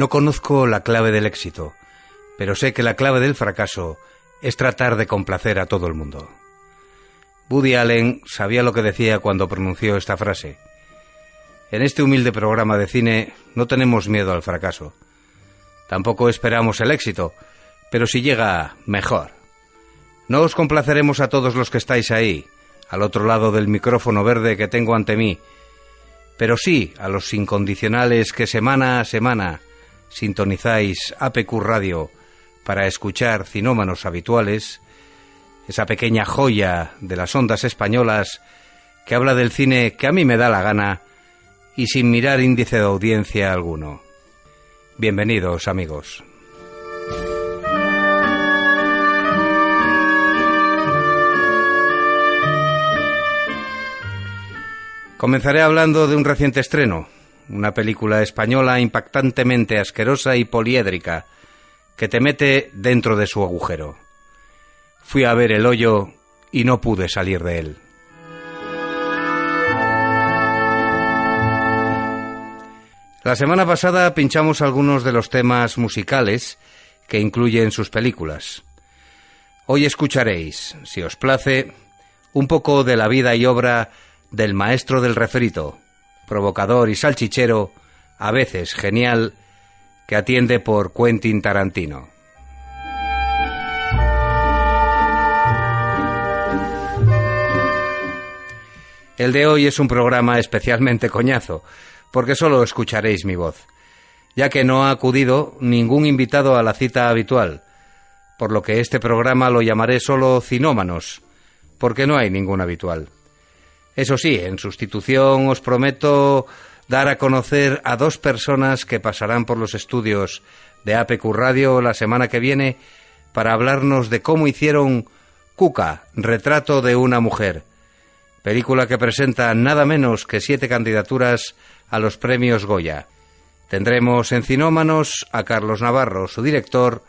No conozco la clave del éxito, pero sé que la clave del fracaso es tratar de complacer a todo el mundo. Woody Allen sabía lo que decía cuando pronunció esta frase. En este humilde programa de cine no tenemos miedo al fracaso. Tampoco esperamos el éxito, pero si llega, mejor. No os complaceremos a todos los que estáis ahí, al otro lado del micrófono verde que tengo ante mí, pero sí a los incondicionales que semana a semana sintonizáis APQ Radio para escuchar cinómanos habituales, esa pequeña joya de las ondas españolas que habla del cine que a mí me da la gana y sin mirar índice de audiencia alguno. Bienvenidos amigos. Comenzaré hablando de un reciente estreno, una película española impactantemente asquerosa y poliédrica, que te mete dentro de su agujero. Fui a ver el hoyo y no pude salir de él. La semana pasada pinchamos algunos de los temas musicales que incluyen sus películas. Hoy escucharéis, si os place, un poco de la vida y obra del maestro del refrito, provocador y salchichero, a veces genial, que atiende por Quentin Tarantino. El de hoy es un programa especialmente coñazo, porque solo escucharéis mi voz, ya que no ha acudido ningún invitado a la cita habitual, por lo que este programa lo llamaré solo Cinómanos, porque no hay ningún habitual. Eso sí, en sustitución os prometo dar a conocer a dos personas que pasarán por los estudios de APQ Radio la semana que viene para hablarnos de cómo hicieron Cuca, retrato de una mujer, película que presenta nada menos que siete candidaturas a los premios Goya. Tendremos en Cinómanos a Carlos Navarro, su director,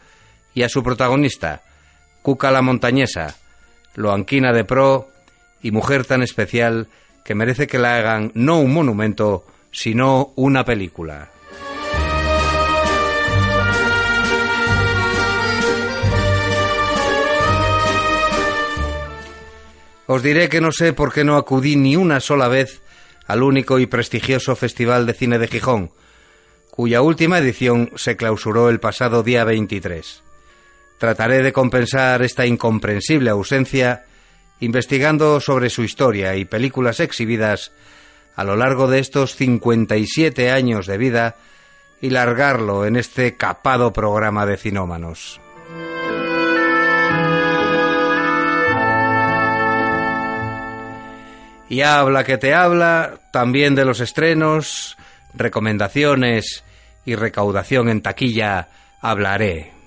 y a su protagonista, Cuca la Montañesa, Loanquina de Pro y mujer tan especial que merece que la hagan no un monumento, sino una película. Os diré que no sé por qué no acudí ni una sola vez al único y prestigioso Festival de Cine de Gijón, cuya última edición se clausuró el pasado día 23. Trataré de compensar esta incomprensible ausencia investigando sobre su historia y películas exhibidas a lo largo de estos 57 años de vida y largarlo en este capado programa de cinómanos. Y habla que te habla también de los estrenos, recomendaciones y recaudación en taquilla hablaré.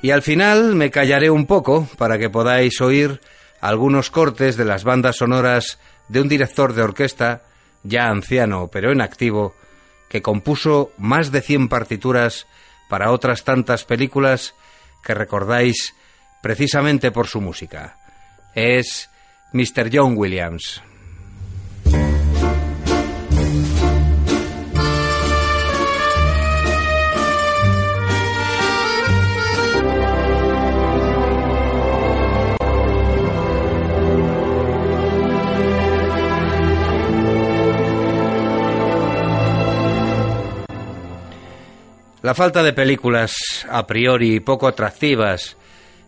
Y al final me callaré un poco para que podáis oír algunos cortes de las bandas sonoras de un director de orquesta, ya anciano pero en activo, que compuso más de 100 partituras para otras tantas películas que recordáis precisamente por su música. Es Mr. John Williams. La falta de películas a priori poco atractivas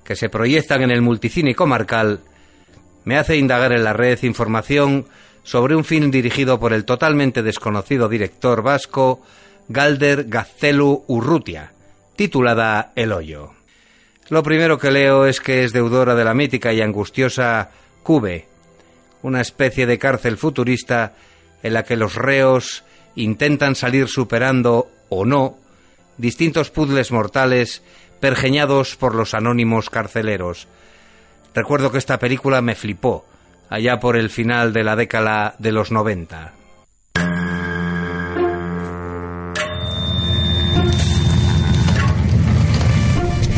que se proyectan en el multicine comarcal me hace indagar en la red información sobre un film dirigido por el totalmente desconocido director vasco Galder Gaztelu Urrutia, titulada El Hoyo. Lo primero que leo es que es deudora de la mítica y angustiosa Cube, una especie de cárcel futurista en la que los reos intentan salir superando o no distintos puzzles mortales pergeñados por los anónimos carceleros. Recuerdo que esta película me flipó allá por el final de la década de los 90.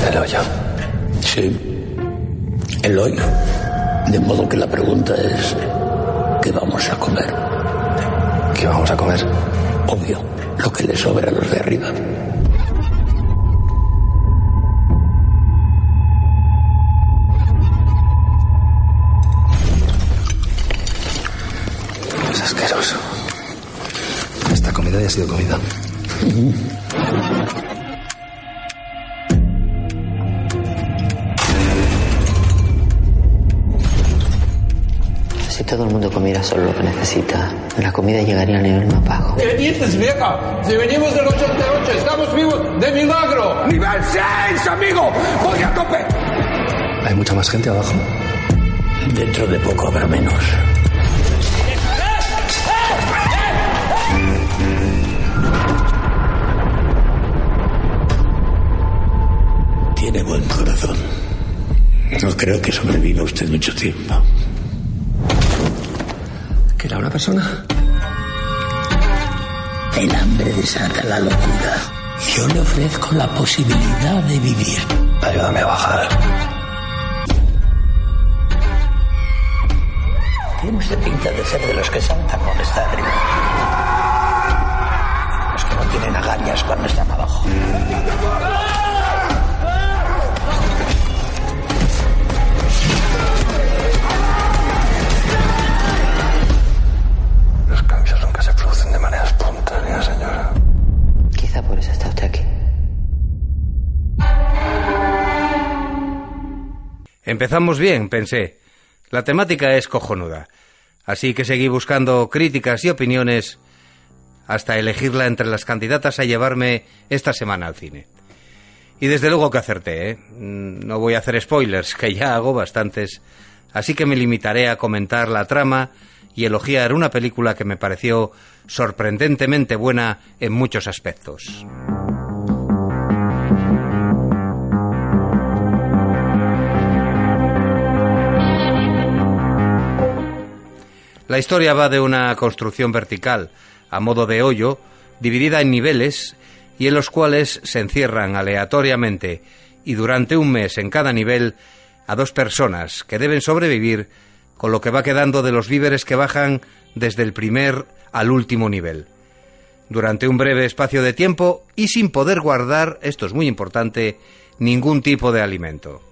El hoyo. Sí, el hoyo. De modo que la pregunta es, ¿qué vamos a comer? ¿Qué vamos a comer? Obvio, lo que le sobra a los de arriba. Esta comida ya ha sido comida. Si todo el mundo comiera solo lo que necesita, la comida llegaría al nivel más bajo. ¿Qué dices, vieja? Si venimos del 88, estamos vivos de milagro. ¡Nivel 6, amigo! ¡Voy a tope! ¿Hay mucha más gente abajo? Dentro de poco habrá menos. Tiene buen corazón. No creo que sobreviva usted mucho tiempo. ¿Que era una persona? El hambre desata la locura. Yo le ofrezco la posibilidad de vivir. Ayúdame a bajar. Tiene usted pinta de ser de los que saltan cuando está arriba. Los que no tienen agallas cuando están abajo. Empezamos bien, pensé. La temática es cojonuda. Así que seguí buscando críticas y opiniones hasta elegirla entre las candidatas a llevarme esta semana al cine. Y desde luego que acerté, ¿eh? Mm, No voy a hacer spoilers, que ya hago bastantes, así que me limitaré a comentar la trama y elogiar una película que me pareció sorprendentemente buena en muchos aspectos. La historia va de una construcción vertical, a modo de hoyo, dividida en niveles y en los cuales se encierran aleatoriamente y durante un mes en cada nivel a dos personas que deben sobrevivir con lo que va quedando de los víveres que bajan desde el primer al último nivel. Durante un breve espacio de tiempo y sin poder guardar, esto es muy importante, ningún tipo de alimento.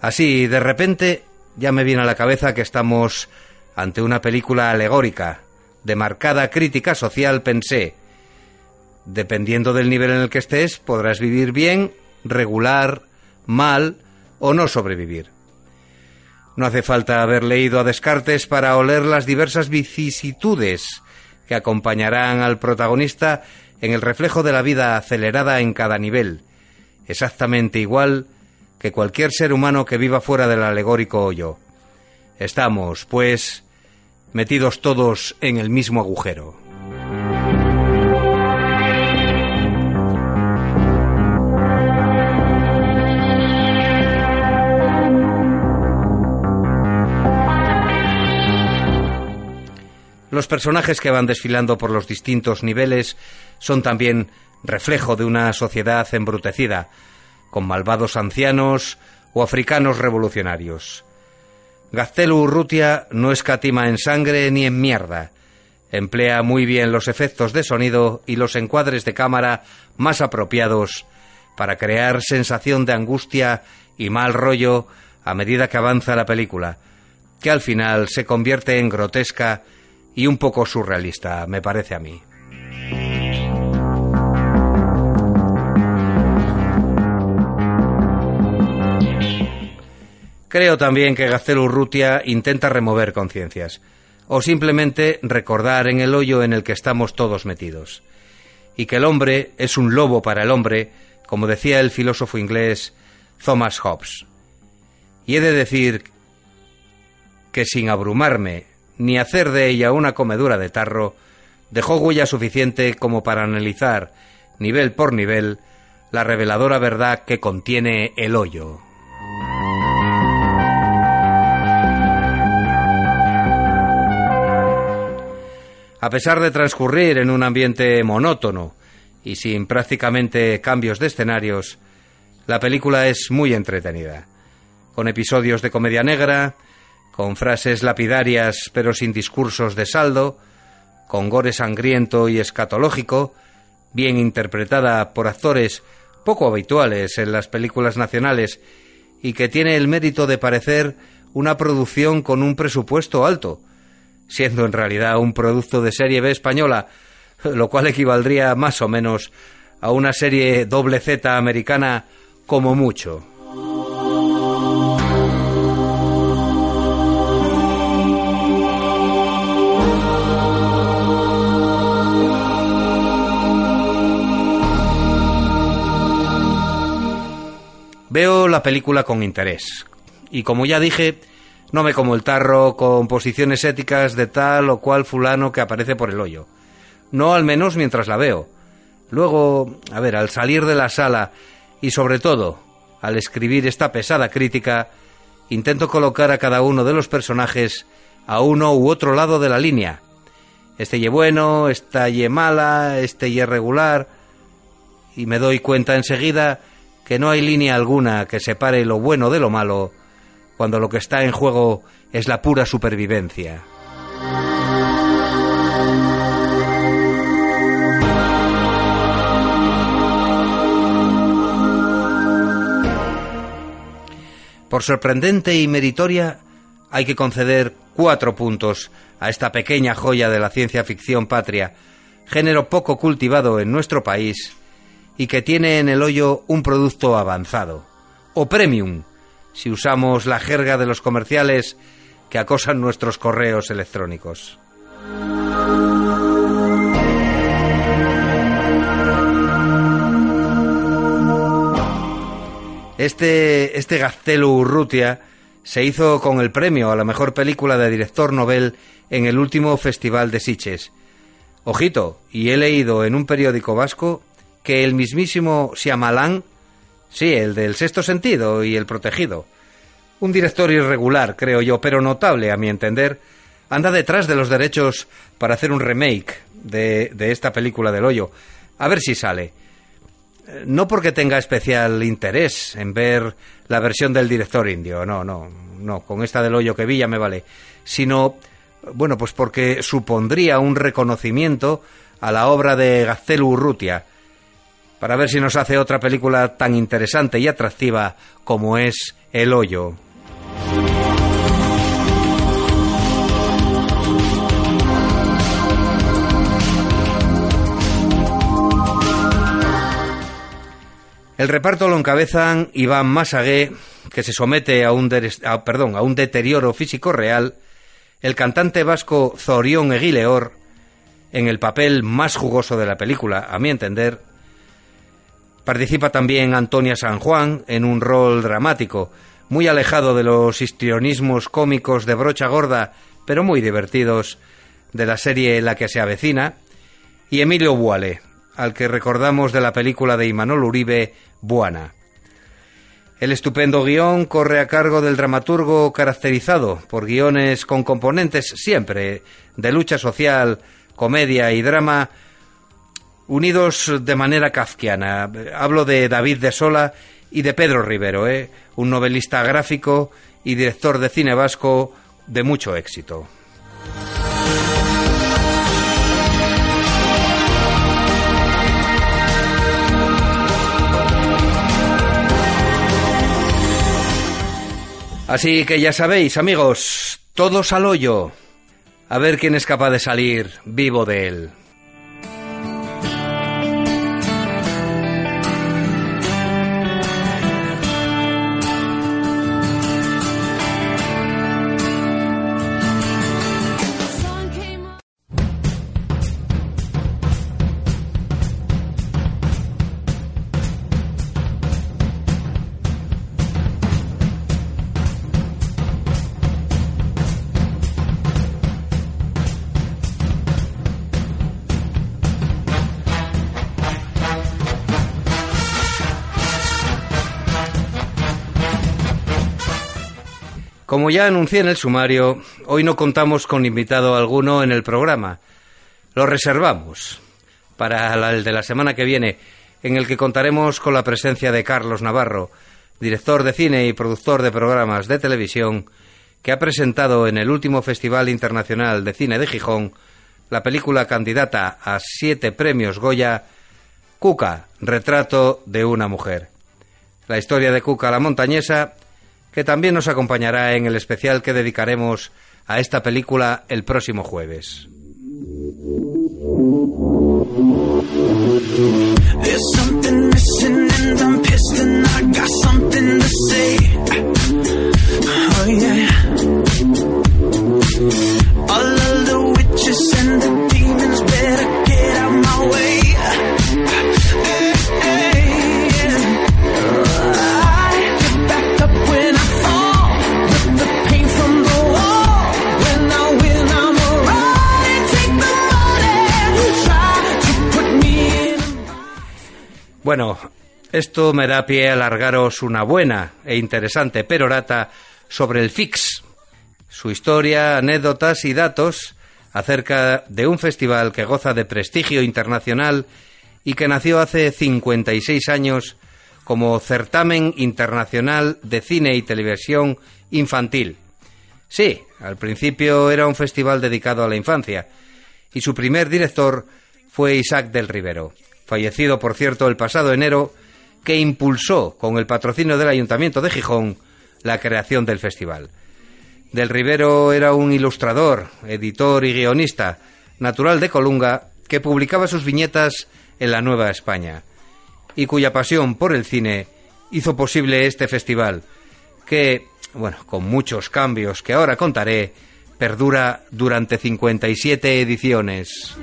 Así, de repente, ya me viene a la cabeza que estamos ante una película alegórica, de marcada crítica social, pensé. Dependiendo del nivel en el que estés, podrás vivir bien, regular, mal o no sobrevivir. No hace falta haber leído a Descartes para oler las diversas vicisitudes que acompañarán al protagonista en el reflejo de la vida acelerada en cada nivel, exactamente igual que cualquier ser humano que viva fuera del alegórico hoyo. Estamos, pues, metidos todos en el mismo agujero. Los personajes que van desfilando por los distintos niveles son también reflejo de una sociedad embrutecida, con malvados ancianos o africanos revolucionarios. Gaztelu Urrutia no escatima en sangre ni en mierda. Emplea muy bien los efectos de sonido y los encuadres de cámara más apropiados para crear sensación de angustia y mal rollo a medida que avanza la película, que al final se convierte en grotesca y un poco surrealista, me parece a mí. Creo también que Gacelo Urrutia intenta remover conciencias, o simplemente recordar en el hoyo en el que estamos todos metidos, y que el hombre es un lobo para el hombre, como decía el filósofo inglés Thomas Hobbes. Y he de decir que sin abrumarme ni hacer de ella una comedura de tarro, dejó huella suficiente como para analizar, nivel por nivel, la reveladora verdad que contiene el hoyo. A pesar de transcurrir en un ambiente monótono y sin prácticamente cambios de escenarios, la película es muy entretenida, con episodios de comedia negra, con frases lapidarias pero sin discursos de saldo, con gore sangriento y escatológico, bien interpretada por actores poco habituales en las películas nacionales y que tiene el mérito de parecer una producción con un presupuesto alto, siendo en realidad un producto de serie B española, lo cual equivaldría más o menos a una serie doble Z americana como mucho. Veo la película con interés. Y como ya dije, no me como el tarro con posiciones éticas de tal o cual fulano que aparece por el hoyo. No al menos mientras la veo. Luego, a ver, al salir de la sala y sobre todo al escribir esta pesada crítica, intento colocar a cada uno de los personajes a uno u otro lado de la línea. Este ye bueno, esta ye mala, este ye regular. Y me doy cuenta enseguida que no hay línea alguna que separe lo bueno de lo malo cuando lo que está en juego es la pura supervivencia. Por sorprendente y meritoria, hay que conceder cuatro puntos a esta pequeña joya de la ciencia ficción patria, género poco cultivado en nuestro país y que tiene en el hoyo un producto avanzado, o premium, si usamos la jerga de los comerciales que acosan nuestros correos electrónicos. Este, este Gaztelu Urrutia se hizo con el premio a la mejor película de director novel en el último Festival de Siches. Ojito, y he leído en un periódico vasco que el mismísimo Shyamalan, sí, el del sexto sentido y el protegido, un director irregular, creo yo, pero notable a mi entender, anda detrás de los derechos para hacer un remake de, de esta película del hoyo. A ver si sale. No porque tenga especial interés en ver la versión del director indio, no, no, no, con esta del hoyo que vi ya me vale, sino, bueno, pues porque supondría un reconocimiento a la obra de Gaztelu Urrutia, para ver si nos hace otra película tan interesante y atractiva como es El Hoyo. El reparto lo encabezan Iván Masagué, que se somete a un, perdón, a un deterioro físico real, el cantante vasco Zorión Eguileor, en el papel más jugoso de la película, a mi entender, Participa también Antonia San Juan en un rol dramático, muy alejado de los histrionismos cómicos de brocha gorda, pero muy divertidos, de la serie La que se avecina, y Emilio Buale, al que recordamos de la película de Imanol Uribe, Buana. El estupendo guion corre a cargo del dramaturgo caracterizado por guiones con componentes siempre de lucha social, comedia y drama, unidos de manera kafkiana. Hablo de David de Sola y de Pedro Rivero, ¿eh? un novelista gráfico y director de cine vasco de mucho éxito. Así que ya sabéis, amigos, todos al hoyo. A ver quién es capaz de salir vivo de él. Como ya anuncié en el sumario, hoy no contamos con invitado alguno en el programa. Lo reservamos para el de la semana que viene, en el que contaremos con la presencia de Carlos Navarro, director de cine y productor de programas de televisión, que ha presentado en el último Festival Internacional de Cine de Gijón la película candidata a siete premios Goya, Cuca, retrato de una mujer. La historia de Cuca la montañesa, que también nos acompañará en el especial que dedicaremos a esta película el próximo jueves. Bueno, esto me da pie a alargaros una buena e interesante perorata sobre el FIX, su historia, anécdotas y datos acerca de un festival que goza de prestigio internacional y que nació hace 56 años como Certamen Internacional de Cine y Televisión Infantil. Sí, al principio era un festival dedicado a la infancia y su primer director fue Isaac del Rivero fallecido por cierto el pasado enero, que impulsó, con el patrocinio del Ayuntamiento de Gijón, la creación del festival. Del Rivero era un ilustrador, editor y guionista, natural de Colunga, que publicaba sus viñetas en la Nueva España, y cuya pasión por el cine hizo posible este festival, que, bueno, con muchos cambios que ahora contaré, perdura durante 57 ediciones.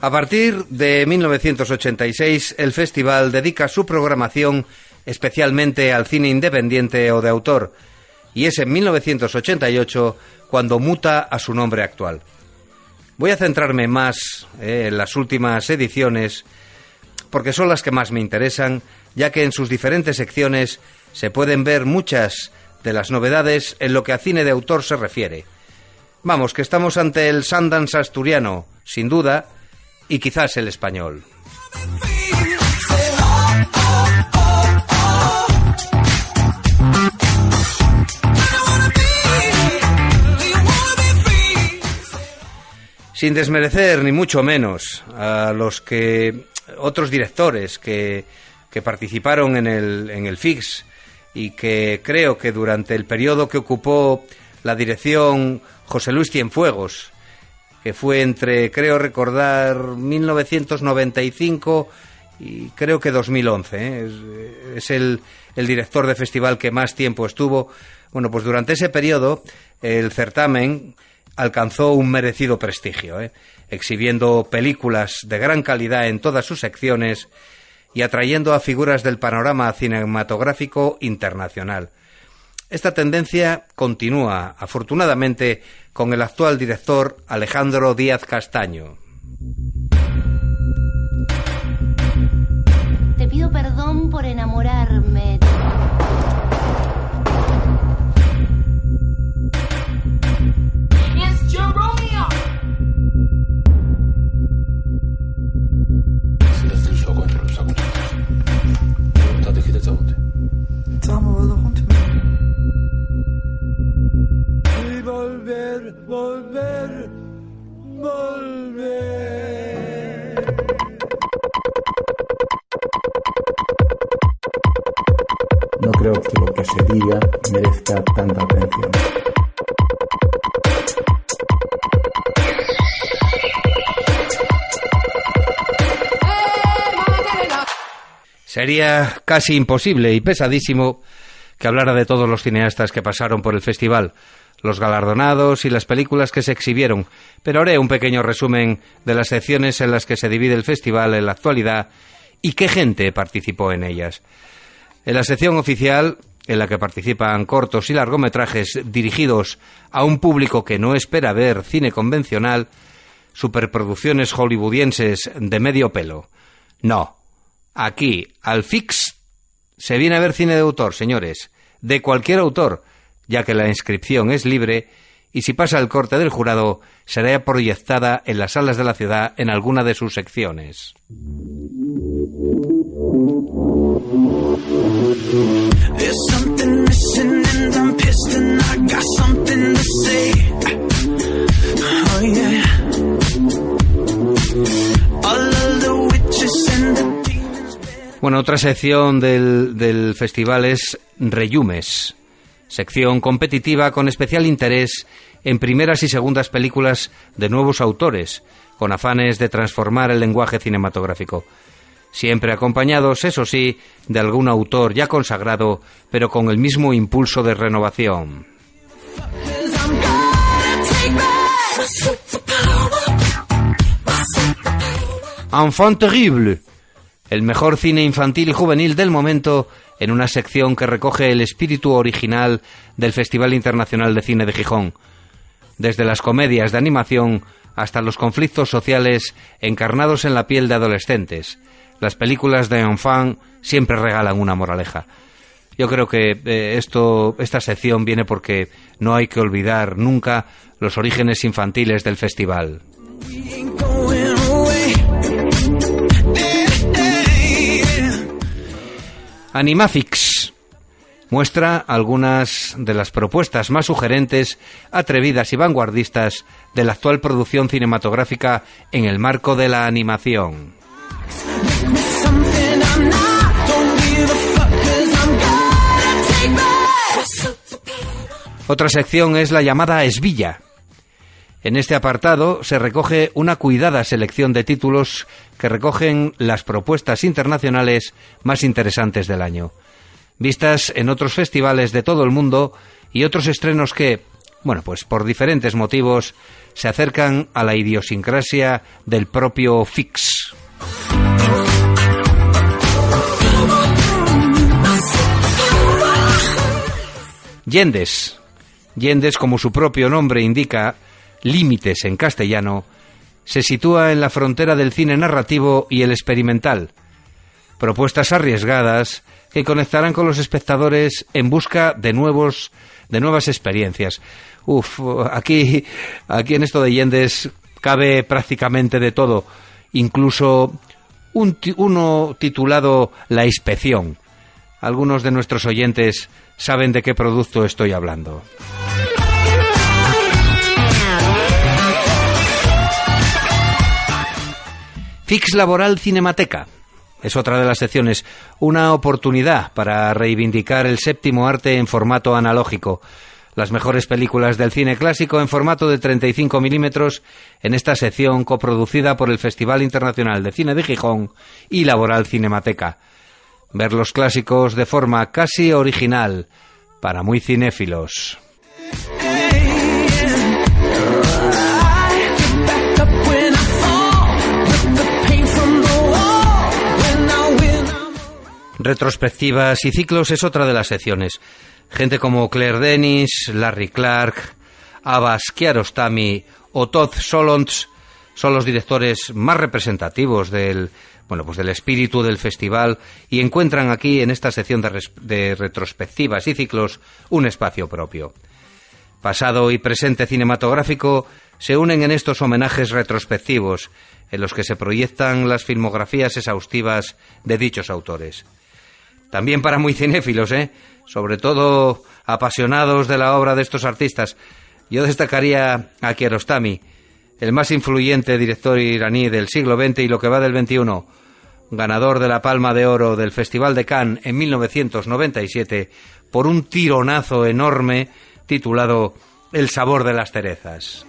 A partir de 1986, el festival dedica su programación especialmente al cine independiente o de autor, y es en 1988 cuando muta a su nombre actual. Voy a centrarme más eh, en las últimas ediciones porque son las que más me interesan, ya que en sus diferentes secciones se pueden ver muchas de las novedades en lo que a cine de autor se refiere. Vamos, que estamos ante el Sundance asturiano, sin duda, y quizás el español. Sin desmerecer ni mucho menos a los que otros directores que, que participaron en el, en el FIX y que creo que durante el periodo que ocupó la dirección José Luis Cienfuegos, que fue entre, creo recordar, 1995 y creo que 2011. ¿eh? Es, el, el, director de festival que más tiempo estuvo. Bueno, pues durante ese periodo el certamen alcanzó un merecido prestigio, ¿eh? exhibiendo películas de gran calidad en todas sus secciones y atrayendo a figuras del panorama cinematográfico internacional. Esta tendencia continúa, afortunadamente, con el actual director Alejandro Díaz Castaño. Te pido perdón por enamorarme. Volver, volver. No creo que lo que se diga merezca tanta atención. Sería casi imposible y pesadísimo que hablara de todos los cineastas que pasaron por el festival, los galardonados y las películas que se exhibieron, pero haré un pequeño resumen de las secciones en las que se divide el festival en la actualidad y qué gente participó en ellas. En la sección oficial en la que participan cortos y largometrajes dirigidos a un público que no espera ver cine convencional, superproducciones hollywoodienses de medio pelo. No, aquí, al fix, se viene a ver cine de autor, señores, de cualquier autor, ya que la inscripción es libre y si pasa el corte del jurado, será proyectada en las salas de la ciudad en alguna de sus secciones. Bueno, otra sección del, del festival es Reyumes, sección competitiva con especial interés en primeras y segundas películas de nuevos autores, con afanes de transformar el lenguaje cinematográfico. Siempre acompañados, eso sí, de algún autor ya consagrado, pero con el mismo impulso de renovación. Enfant terrible, el mejor cine infantil y juvenil del momento en una sección que recoge el espíritu original del Festival Internacional de Cine de Gijón, desde las comedias de animación hasta los conflictos sociales encarnados en la piel de adolescentes. Las películas de enfant siempre regalan una moraleja. Yo creo que eh, esto, esta sección viene porque no hay que olvidar nunca los orígenes infantiles del festival. Animafix muestra algunas de las propuestas más sugerentes, atrevidas y vanguardistas de la actual producción cinematográfica en el marco de la animación. Otra sección es la llamada Esvilla. En este apartado se recoge una cuidada selección de títulos que recogen las propuestas internacionales más interesantes del año, vistas en otros festivales de todo el mundo y otros estrenos que, bueno, pues por diferentes motivos se acercan a la idiosincrasia del propio Fix. Yendes. Yendes, como su propio nombre indica, límites en castellano, se sitúa en la frontera del cine narrativo y el experimental. Propuestas arriesgadas que conectarán con los espectadores en busca de nuevos de nuevas experiencias. Uf, aquí aquí en esto de Yendes cabe prácticamente de todo, incluso un, uno titulado La inspección. Algunos de nuestros oyentes saben de qué producto estoy hablando. Fix Laboral Cinemateca. Es otra de las secciones, una oportunidad para reivindicar el séptimo arte en formato analógico. Las mejores películas del cine clásico en formato de 35 milímetros en esta sección coproducida por el Festival Internacional de Cine de Gijón y Laboral Cinemateca. Ver los clásicos de forma casi original, para muy cinéfilos. Retrospectivas y ciclos es otra de las secciones. Gente como Claire Denis, Larry Clark, Abbas Kiarostami o Todd Solondz son los directores más representativos del, bueno, pues del espíritu del festival y encuentran aquí en esta sección de, de retrospectivas y ciclos un espacio propio. Pasado y presente cinematográfico se unen en estos homenajes retrospectivos en los que se proyectan las filmografías exhaustivas de dichos autores. También para muy cinéfilos, ¿eh? Sobre todo apasionados de la obra de estos artistas. Yo destacaría a Kiarostami, el más influyente director iraní del siglo XX y lo que va del XXI, ganador de la Palma de Oro del Festival de Cannes en 1997 por un tironazo enorme titulado El sabor de las cerezas.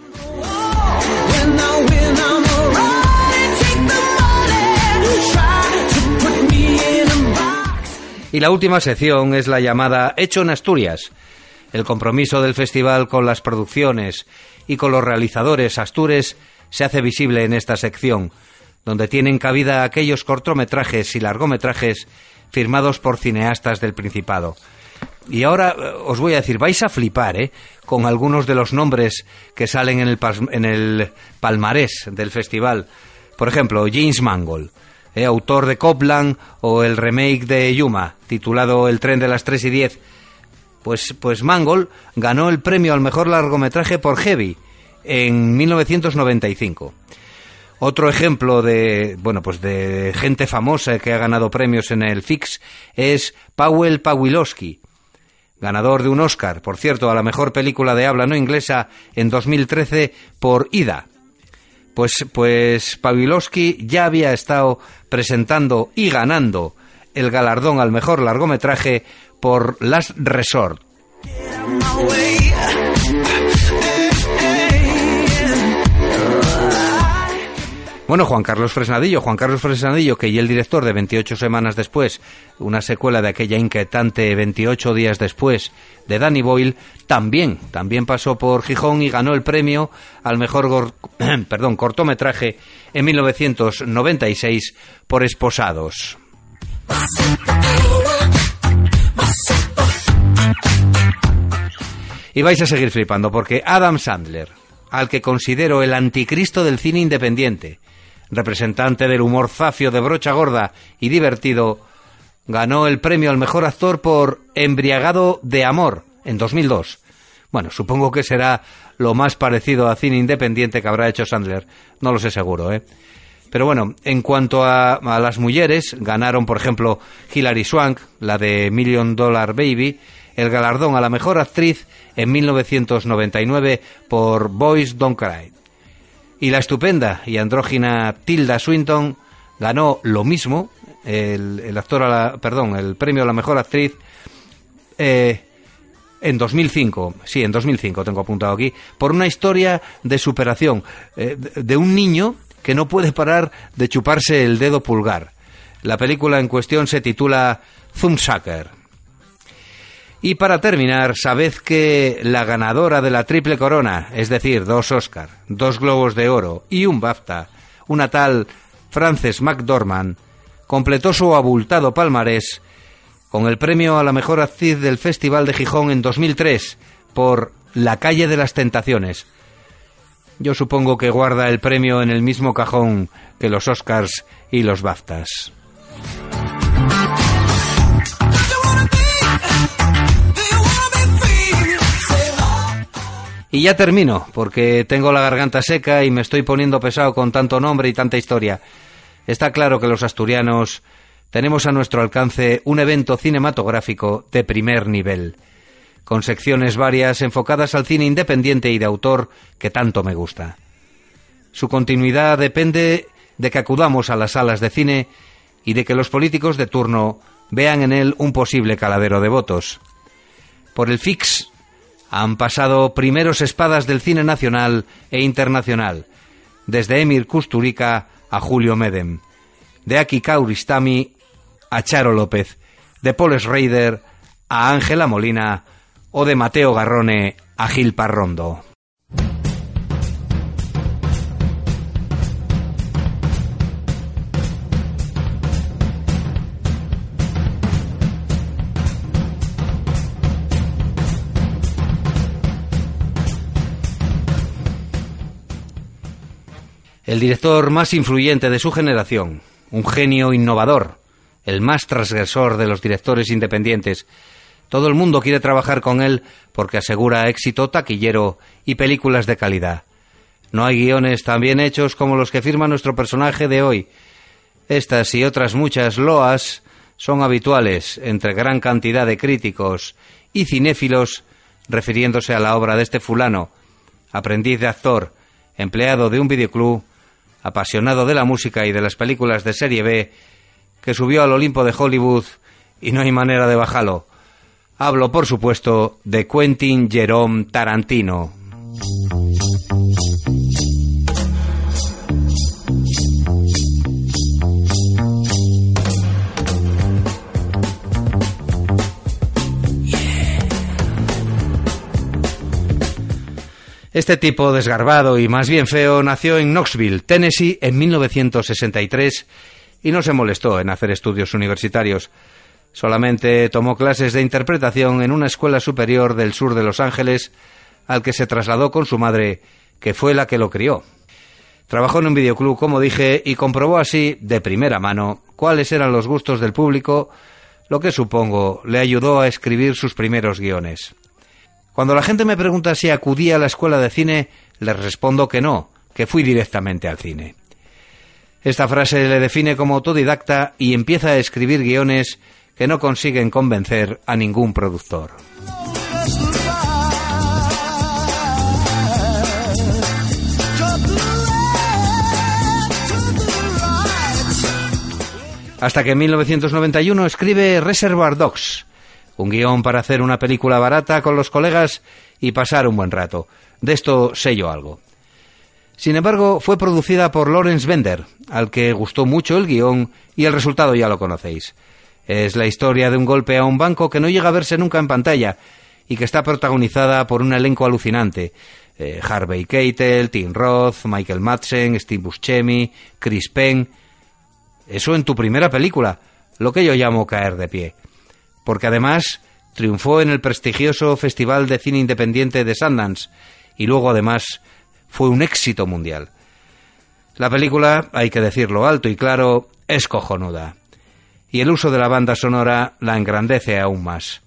Y la última sección es la llamada Hecho en Asturias. El compromiso del festival con las producciones y con los realizadores astures se hace visible en esta sección, donde tienen cabida aquellos cortometrajes y largometrajes firmados por cineastas del Principado. Y ahora eh, os voy a decir, vais a flipar, ¿eh? Con algunos de los nombres que salen en el, en el palmarés del festival. Por ejemplo, James Mangold, ¿eh? autor de Copland o el remake de Yuma, titulado El tren de las 3 y 10. Pues, pues Mangold ganó el premio al mejor largometraje por Heavy en 1995. Otro ejemplo de, bueno, pues de gente famosa que ha ganado premios en el FIX es Powell Pawilowski, ganador de un Oscar, por cierto, a la mejor película de habla no inglesa en 2013 por Ida. Pues, pues Pawilowski ya había estado presentando y ganando el galardón al mejor largometraje por Last Resort. Bueno, Juan Carlos Fresnadillo, Juan Carlos Fresnadillo, que y el director de 28 semanas después, una secuela de aquella inquietante 28 días después de Danny Boyle, también, también pasó por Gijón y ganó el premio al mejor cortometraje en 1996 por Esposados. Y vais a seguir flipando porque Adam Sandler, al que considero el anticristo del cine independiente, representante del humor zafio de brocha gorda y divertido, ganó el premio al mejor actor por Embriagado de Amor en 2002. Bueno, supongo que será lo más parecido a cine independiente que habrá hecho Sandler. No lo sé seguro, ¿eh? Pero bueno, en cuanto a, a las mujeres, ganaron, por ejemplo, Hilary Swank, la de Million Dollar Baby, el galardón a la mejor actriz en 1999 por Boys Don't Cry. Y la estupenda y andrógina Tilda Swinton ganó lo mismo, el, actor, a la, perdón, el premio a la mejor actriz eh, en 2005, sí, en 2005 tengo apuntado aquí, por una historia de superación eh, de un niño que no puede parar de chuparse el dedo pulgar. La película en cuestión se titula Thumbsucker. Y para terminar, sabed que la ganadora de la triple corona, es decir, dos Oscar, dos Globos de Oro y un BAFTA, una tal Frances McDormand, completó su abultado palmarés con el premio a la mejor actriz del Festival de Gijón en 2003 por La calle de las tentaciones. Yo supongo que guarda el premio en el mismo cajón que los Oscars y los BAFTAs. Y ya termino, porque tengo la garganta seca y me estoy poniendo pesado con tanto nombre y tanta historia. Está claro que los asturianos tenemos a nuestro alcance un evento cinematográfico de primer nivel, con secciones varias enfocadas al cine independiente y de autor que tanto me gusta. Su continuidad depende de que acudamos a las salas de cine y de que los políticos de turno vean en él un posible caladero de votos. Por el fix han pasado primeros espadas del cine nacional e internacional, desde Emir Kusturica a Julio Medem, de Aki Kauristami a Charo López, de Paul Schrader a Ángela Molina o de Mateo Garrone a Gil Parrondo. El director más influyente de su generación, un genio innovador, el más transgresor de los directores independientes. Todo el mundo quiere trabajar con él porque asegura éxito taquillero y películas de calidad. No hay guiones tan bien hechos como los que firma nuestro personaje de hoy. Estas y otras muchas loas son habituales entre gran cantidad de críticos y cinéfilos refiriéndose a la obra de este fulano, aprendiz de actor, empleado de un videoclub apasionado de la música y de las películas de serie B, que subió al Olimpo de Hollywood y no hay manera de bajarlo. Hablo, por supuesto, de Quentin Jerome Tarantino. Este tipo desgarbado y más bien feo nació en Knoxville, Tennessee, en 1963 y no se molestó en hacer estudios universitarios. Solamente tomó clases de interpretación en una escuela superior del sur de Los Ángeles, al que se trasladó con su madre, que fue la que lo crió. Trabajó en un videoclub, como dije, y comprobó así, de primera mano, cuáles eran los gustos del público, lo que supongo le ayudó a escribir sus primeros guiones. Cuando la gente me pregunta si acudí a la escuela de cine, les respondo que no, que fui directamente al cine. Esta frase le define como autodidacta y empieza a escribir guiones que no consiguen convencer a ningún productor. Hasta que en 1991 escribe Reservoir Dogs, un guion para hacer una película barata con los colegas y pasar un buen rato. De esto sé yo algo. Sin embargo, fue producida por Lawrence Bender, al que gustó mucho el guion y el resultado ya lo conocéis. Es la historia de un golpe a un banco que no llega a verse nunca en pantalla y que está protagonizada por un elenco alucinante. Eh, Harvey Keitel, Tim Roth, Michael Madsen, Steve Buscemi, Chris Penn eso en tu primera película, lo que yo llamo caer de pie. Porque además triunfó en el prestigioso Festival de Cine Independiente de Sundance y luego además fue un éxito mundial. La película, hay que decirlo alto y claro, es cojonuda. Y el uso de la banda sonora la engrandece aún más.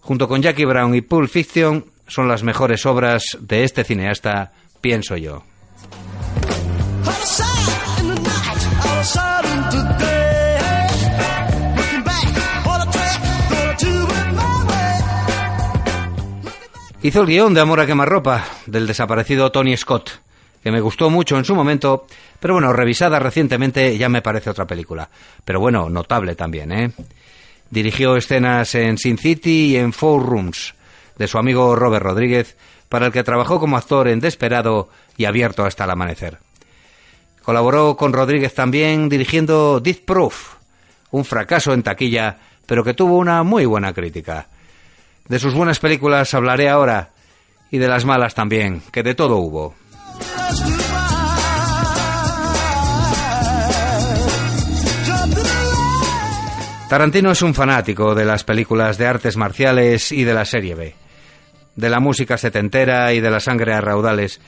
Junto con Jackie Brown y Pulp Fiction, son las mejores obras de este cineasta, pienso yo. Hizo el guion de Amor a quemarropa del desaparecido Tony Scott, que me gustó mucho en su momento, pero bueno, revisada recientemente ya me parece otra película. Pero bueno, notable también, ¿eh? Dirigió escenas en Sin City y en Four Rooms, de su amigo Robert Rodríguez, para el que trabajó como actor en Desperado y Abierto hasta el amanecer. Colaboró con Rodríguez también dirigiendo Death Proof, un fracaso en taquilla, pero que tuvo una muy buena crítica. De sus buenas películas hablaré ahora y de las malas también, que de todo hubo. Tarantino es un fanático de las películas de artes marciales y de la serie B, de la música setentera y de la sangre a raudales,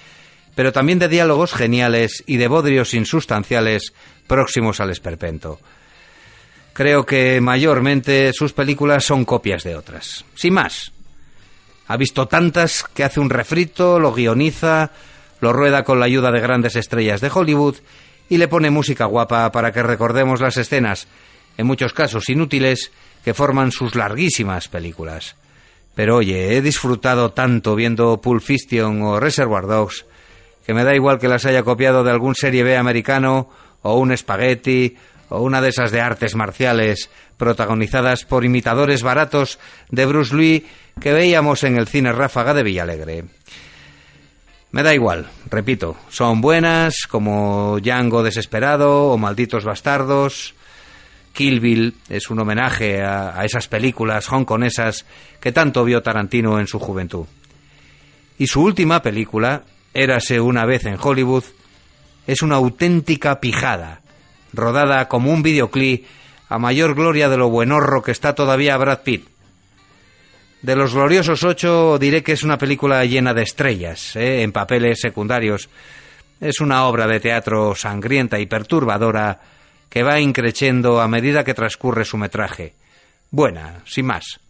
pero también de diálogos geniales y de bodrios insustanciales próximos al esperpento. Creo que mayormente sus películas son copias de otras. Sin más. Ha visto tantas que hace un refrito, lo guioniza, lo rueda con la ayuda de grandes estrellas de Hollywood y le pone música guapa para que recordemos las escenas, en muchos casos inútiles, que forman sus larguísimas películas. Pero oye, he disfrutado tanto viendo Pulp Fiction o Reservoir Dogs que me da igual que las haya copiado de algún serie B americano o un Spaghetti o una de esas de artes marciales protagonizadas por imitadores baratos de Bruce Lee que veíamos en el cine Ráfaga de Villalegre. Me da igual, repito, son buenas como Django Desesperado o Malditos Bastardos. Kill Bill es un homenaje a, a esas películas hongkonesas que tanto vio Tarantino en su juventud. Y su última película, Érase una vez en Hollywood, es una auténtica pijada, rodada como un videoclip a mayor gloria de lo buenorro que está todavía Brad Pitt. De los gloriosos ocho diré que es una película llena de estrellas, ¿eh? en papeles secundarios. Es una obra de teatro sangrienta y perturbadora que va increciendo a medida que transcurre su metraje. Buena, sin más.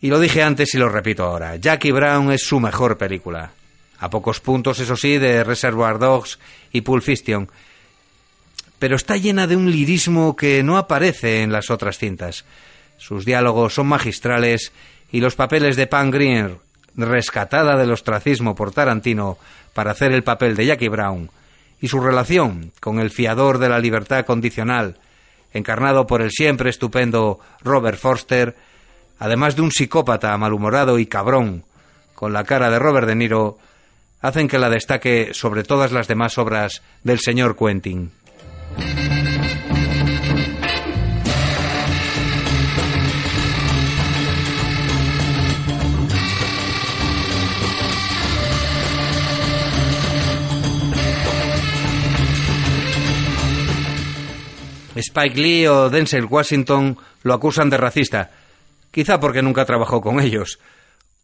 Y lo dije antes y lo repito ahora, Jackie Brown es su mejor película. A pocos puntos, eso sí, de Reservoir Dogs y Pulp Fiction, pero está llena de un lirismo que no aparece en las otras cintas. Sus diálogos son magistrales y los papeles de Pan Green, rescatada del ostracismo por Tarantino para hacer el papel de Jackie Brown, y su relación con el fiador de la libertad condicional, encarnado por el siempre estupendo Robert Forster, además de un psicópata malhumorado y cabrón, con la cara de Robert De Niro, hacen que la destaque sobre todas las demás obras del señor Quentin. Spike Lee o Denzel Washington lo acusan de racista. Quizá porque nunca trabajó con ellos.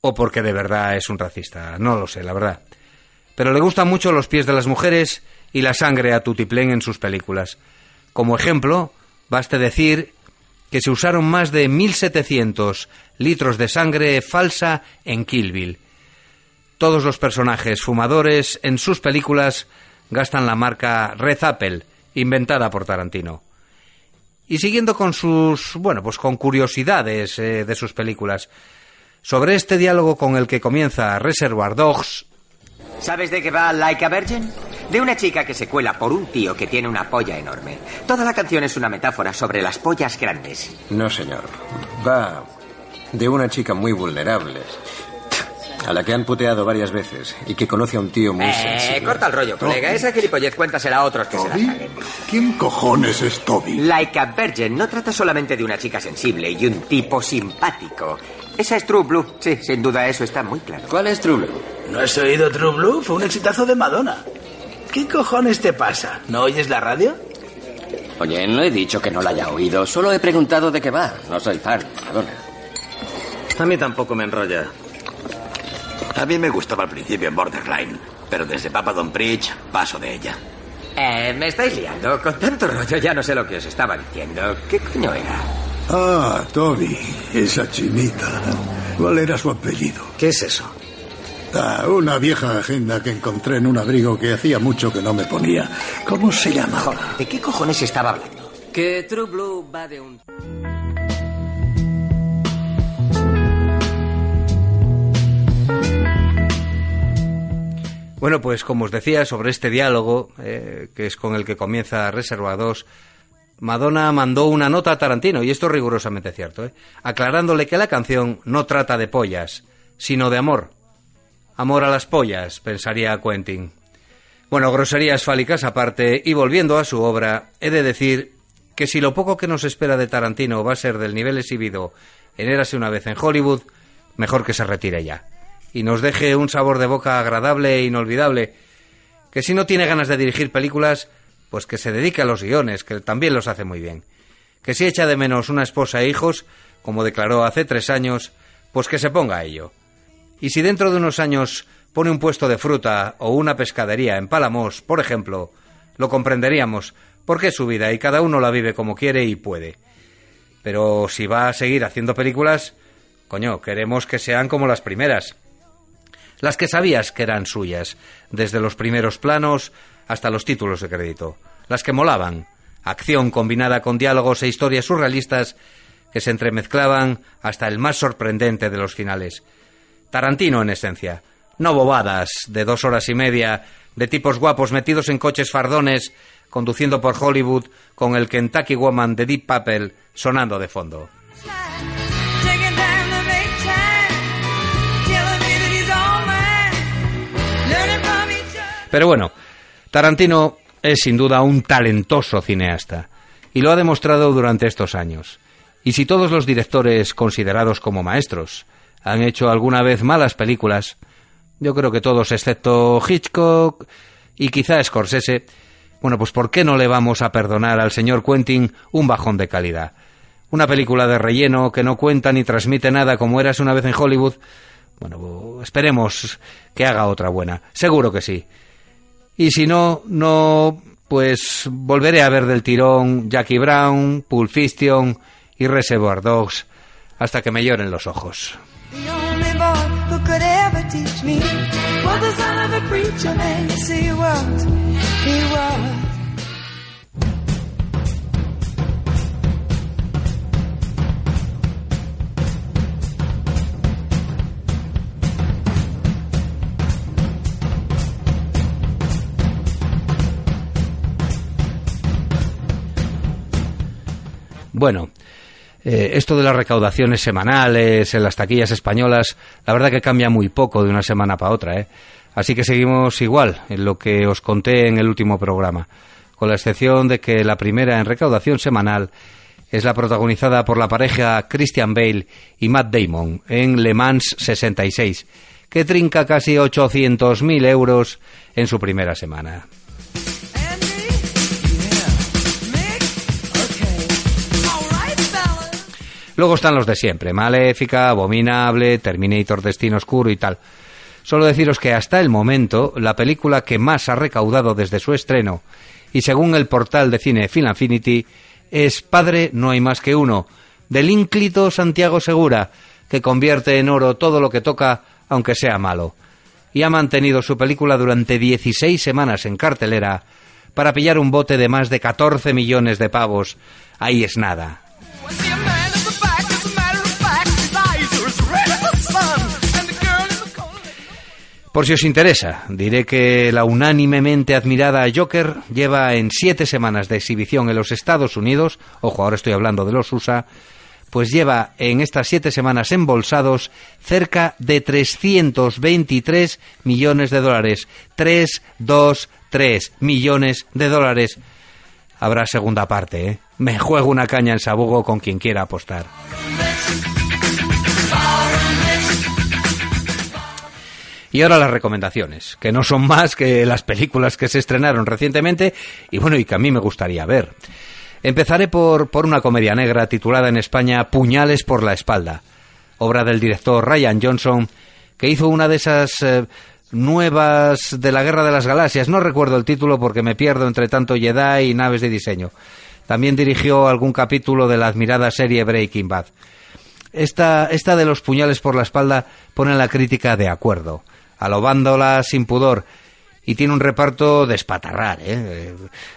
O porque de verdad es un racista. No lo sé, la verdad. Pero le gustan mucho los pies de las mujeres y la sangre a tutiplén en sus películas. Como ejemplo, baste decir que se usaron más de 1.700 litros de sangre falsa en Kill Bill. Todos los personajes fumadores en sus películas gastan la marca Red Apple, inventada por Tarantino. Y siguiendo con sus, bueno, pues con curiosidades eh, de sus películas, sobre este diálogo con el que comienza Reservoir Dogs. ¿Sabes de qué va Like a Virgin? De una chica que se cuela por un tío que tiene una polla enorme. Toda la canción es una metáfora sobre las pollas grandes. No, señor. Va de una chica muy vulnerable. A la que han puteado varias veces y que conoce a un tío muy Eh, sensible. corta el rollo, colega. Esa gilipollez cuéntasela a otros que se la caguen. ¿Quién cojones es Toby? Like a Virgin no trata solamente de una chica sensible y un tipo simpático. Esa es True Blue. Sí, sin duda eso está muy claro. ¿Cuál es True Blue? ¿No has oído True Blue? Fue un exitazo de Madonna. ¿Qué cojones te pasa? ¿No oyes la radio? Oye, no he dicho que no la haya oído, solo he preguntado de qué va. No soy fan, Madonna. A mí tampoco me enrolla. A mí me gustaba al principio en Borderline, pero desde Papa Don Preach paso de ella. Eh, me estáis liando. Con tanto rollo ya no sé lo que os estaba diciendo. ¿Qué coño era? Ah, Toby, esa chinita. ¿Cuál era su apellido? ¿Qué es eso? Ah, una vieja agenda que encontré en un abrigo que hacía mucho que no me ponía. ¿Cómo se llama? ¿De qué cojones estaba hablando? Que True Blue va de un... Bueno, pues como os decía sobre este diálogo, eh, que es con el que comienza Reserva 2, Madonna mandó una nota a Tarantino, y esto es rigurosamente cierto, ¿eh? aclarándole que la canción no trata de pollas, sino de amor. Amor a las pollas, pensaría Quentin. Bueno, groserías fálicas aparte, y volviendo a su obra, he de decir que si lo poco que nos espera de Tarantino va a ser del nivel exhibido en Érase una vez en Hollywood, mejor que se retire ya. Y nos deje un sabor de boca agradable e inolvidable. Que si no tiene ganas de dirigir películas, pues que se dedique a los guiones, que también los hace muy bien. Que si echa de menos una esposa e hijos, como declaró hace tres años, pues que se ponga a ello. Y si dentro de unos años pone un puesto de fruta o una pescadería en Palamos, por ejemplo, lo comprenderíamos, porque es su vida y cada uno la vive como quiere y puede. Pero si va a seguir haciendo películas, coño, queremos que sean como las primeras. Las que sabías que eran suyas, desde los primeros planos hasta los títulos de crédito. Las que molaban. Acción combinada con diálogos e historias surrealistas que se entremezclaban hasta el más sorprendente de los finales. Tarantino en esencia. No bobadas de dos horas y media de tipos guapos metidos en coches fardones conduciendo por Hollywood con el Kentucky Woman de Deep Purple sonando de fondo. Pero bueno, Tarantino es sin duda un talentoso cineasta y lo ha demostrado durante estos años. Y si todos los directores considerados como maestros han hecho alguna vez malas películas, yo creo que todos excepto Hitchcock y quizá Scorsese, bueno, pues ¿por qué no le vamos a perdonar al señor Quentin un bajón de calidad? Una película de relleno que no cuenta ni transmite nada como eras una vez en Hollywood. Bueno, esperemos que haga otra buena. Seguro que sí. Y si no, no, pues volveré a ver del tirón Jackie Brown, Pulp Fiction y Reservoir Dogs hasta que me lloren los ojos. The only boy who could ever teach me was the son of a preacher man. See, he was, he was. Bueno, eh, esto de las recaudaciones semanales en las taquillas españolas, la verdad que cambia muy poco de una semana para otra, ¿eh? Así que seguimos igual en lo que os conté en el último programa, con la excepción de que la primera en recaudación semanal es la protagonizada por la pareja Christian Bale y Matt Damon en Le Mans 66, que trinca casi 800.000 euros en su primera semana. Luego están los de siempre, Maléfica, Abominable, Terminator Destino Oscuro y tal. Solo deciros que hasta el momento la película que más ha recaudado desde su estreno, y según el portal de cine Film Affinity, es Padre no hay más que uno, del ínclito Santiago Segura, que convierte en oro todo lo que toca, aunque sea malo. Y ha mantenido su película durante 16 semanas en cartelera para pillar un bote de más de 14 millones de pavos. Ahí es nada. Por si os interesa, diré que la unánimemente admirada Joker lleva en siete semanas de exhibición en los Estados Unidos, ojo, ahora estoy hablando de los USA, pues lleva en estas siete semanas embolsados cerca de 323 millones de dólares. 3, 2, 3 millones de dólares. Habrá segunda parte, ¿eh? Me juego una caña en Sabugo con quien quiera apostar. Y ahora las recomendaciones, que no son más que las películas que se estrenaron recientemente y bueno, y que a mí me gustaría ver. Empezaré por, por una comedia negra titulada en España Puñales por la espalda, obra del director Ryan Johnson, que hizo una de esas eh, nuevas de la Guerra de las Galaxias. No recuerdo el título porque me pierdo entre tanto Jedi y naves de diseño. También dirigió algún capítulo de la admirada serie Breaking Bad. Esta, esta de los puñales por la espalda pone la crítica de acuerdo alobándola sin pudor. Y tiene un reparto de espatarrar, ¿eh?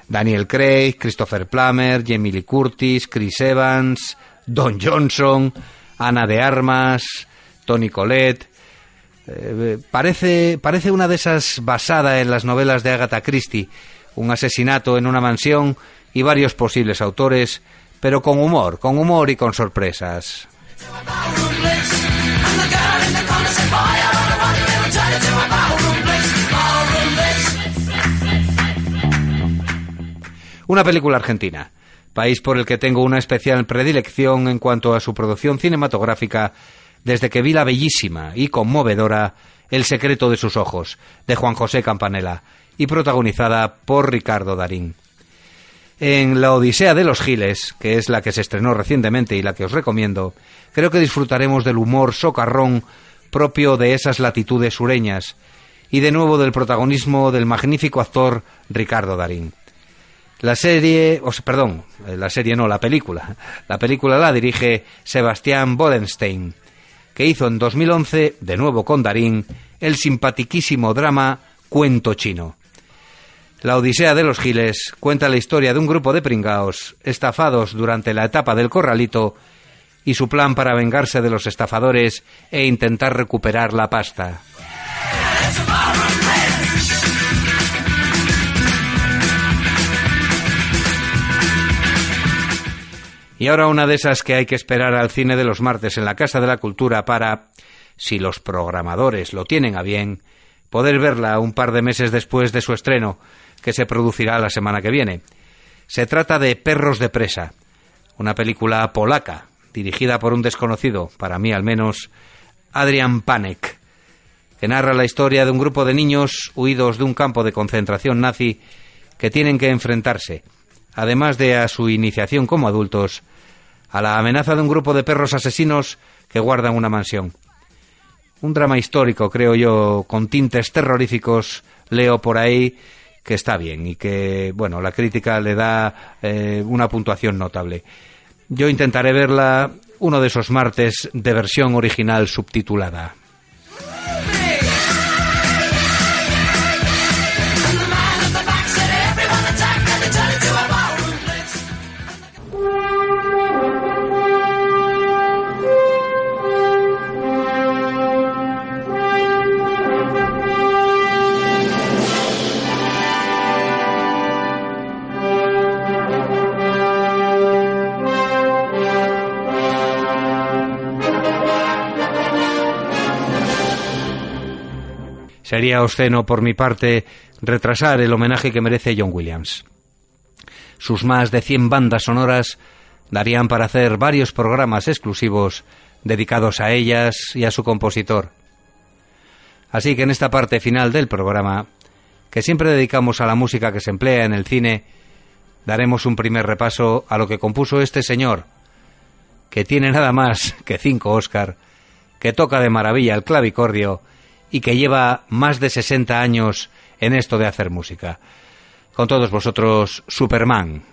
Daniel Craig, Christopher Plummer, Jamie Curtis, Chris Evans, Don Johnson, Ana de Armas, Tony Collette. Eh, parece, parece una de esas basada en las novelas de Agatha Christie, un asesinato en una mansión y varios posibles autores, pero con humor, con humor y con sorpresas. Una película argentina, país por el que tengo una especial predilección en cuanto a su producción cinematográfica desde que vi la bellísima y conmovedora El secreto de sus ojos, de Juan José Campanella, y protagonizada por Ricardo Darín. En La Odisea de los Giles, que es la que se estrenó recientemente y la que os recomiendo, creo que disfrutaremos del humor socarrón propio de esas latitudes sureñas y de nuevo del protagonismo del magnífico actor Ricardo Darín. La serie, o perdón, eh, la serie no, la película. La película la dirige Sebastián Bodenstein, que hizo en 2011, de nuevo con Darín, el simpatiquísimo drama Cuento Chino. La Odisea de los Giles cuenta la historia de un grupo de pringaos estafados durante la etapa del corralito y su plan para vengarse de los estafadores e intentar recuperar la pasta. Y ahora una de esas que hay que esperar al cine de los martes en la Casa de la Cultura para, si los programadores lo tienen a bien, poder verla un par de meses después de su estreno, que se producirá la semana que viene. Se trata de Perros de Presa, una película polaca, dirigida por un desconocido, para mí al menos, Adrian Panek, que narra la historia de un grupo de niños huidos de un campo de concentración nazi que tienen que enfrentarse, además de a su iniciación como adultos, a la amenaza de un grupo de perros asesinos que guardan una mansión. Un drama histórico, creo yo, con tintes terroríficos, leo por ahí que está bien y que, bueno, la crítica le da eh, una puntuación notable. Yo intentaré verla uno de esos martes de versión original subtitulada. Sería obsceno por mi parte retrasar el homenaje que merece John Williams. Sus más de 100 bandas sonoras darían para hacer varios programas exclusivos dedicados a ellas y a su compositor. Así que en esta parte final del programa, que siempre dedicamos a la música que se emplea en el cine, daremos un primer repaso a lo que compuso este señor, que tiene nada más que cinco Oscar, que toca de maravilla el clavicordio y que lleva más de 60 años en esto de hacer música. Con todos vosotros, Superman.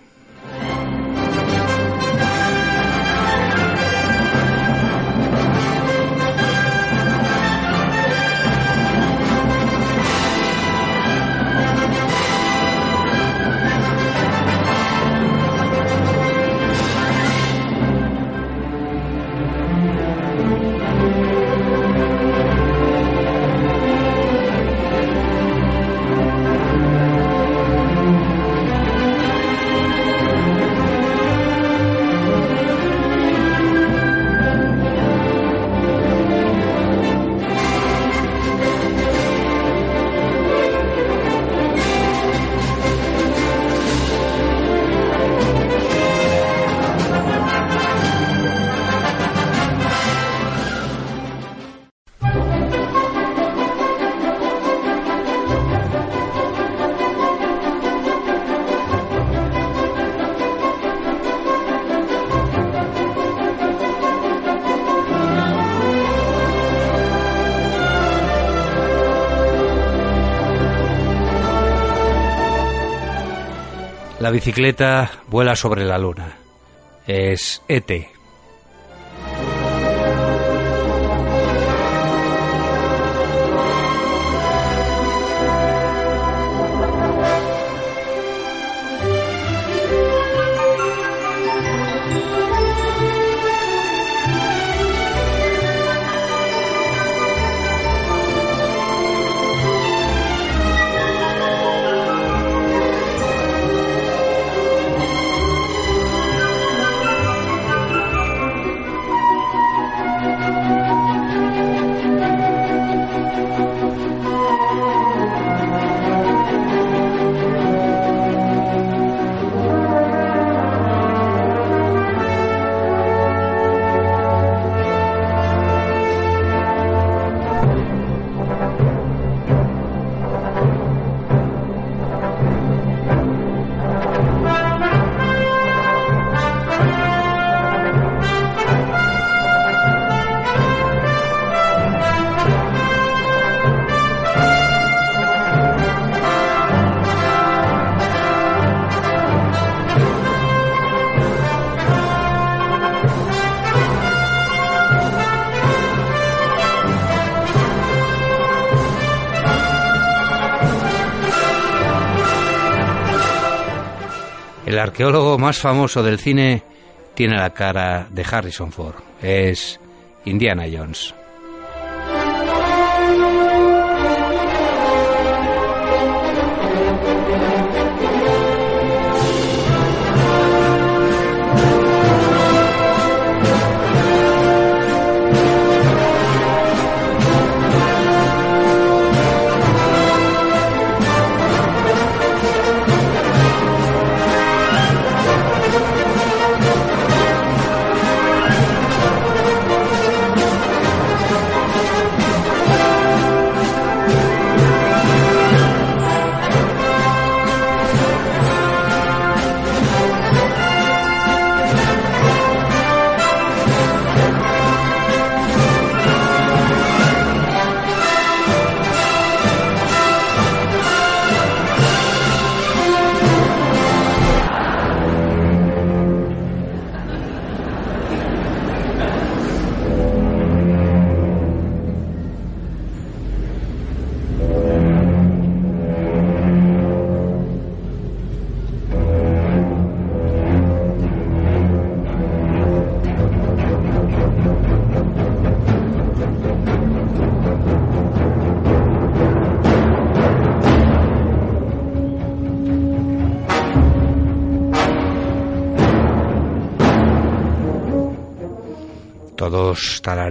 La bicicleta vuela sobre la luna. Es ET. Arqueólogo más famoso del cine tiene la cara de Harrison Ford. Es Indiana Jones.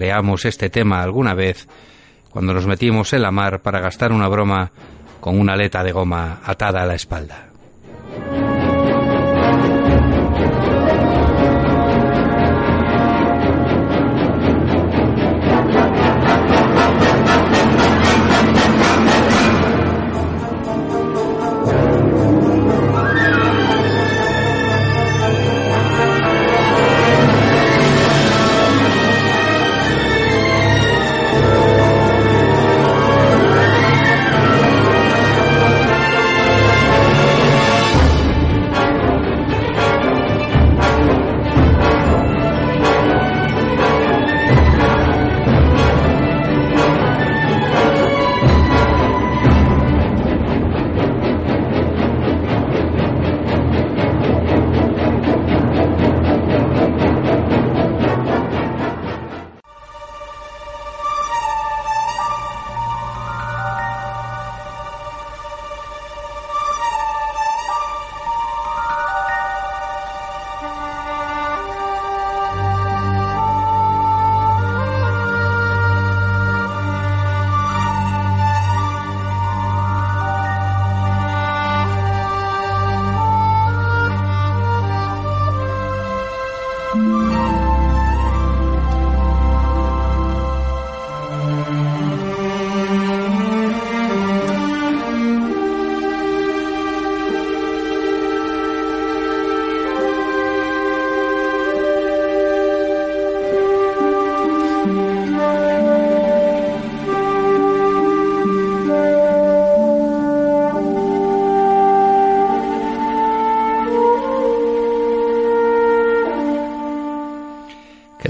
Tarareamos este tema alguna vez cuando nos metimos en la mar para gastar una broma con una aleta de goma atada a la espalda.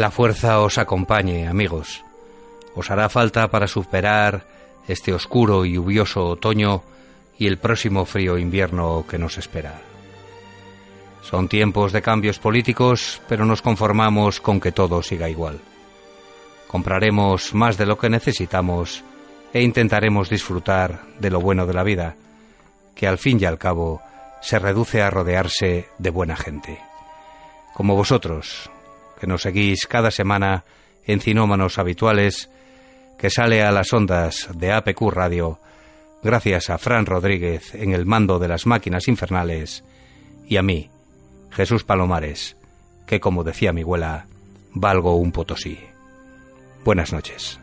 La fuerza os acompañe, amigos. Os hará falta para superar este oscuro y lluvioso otoño y el próximo frío invierno que nos espera. Son tiempos de cambios políticos, pero nos conformamos con que todo siga igual. Compraremos más de lo que necesitamos e intentaremos disfrutar de lo bueno de la vida, que al fin y al cabo se reduce a rodearse de buena gente. Como vosotros, que nos seguís cada semana en Cinómanos Habituales, que sale a las ondas de APQ Radio, gracias a Fran Rodríguez en el mando de las máquinas infernales, y a mí, Jesús Palomares, que como decía mi abuela, valgo un potosí. Buenas noches.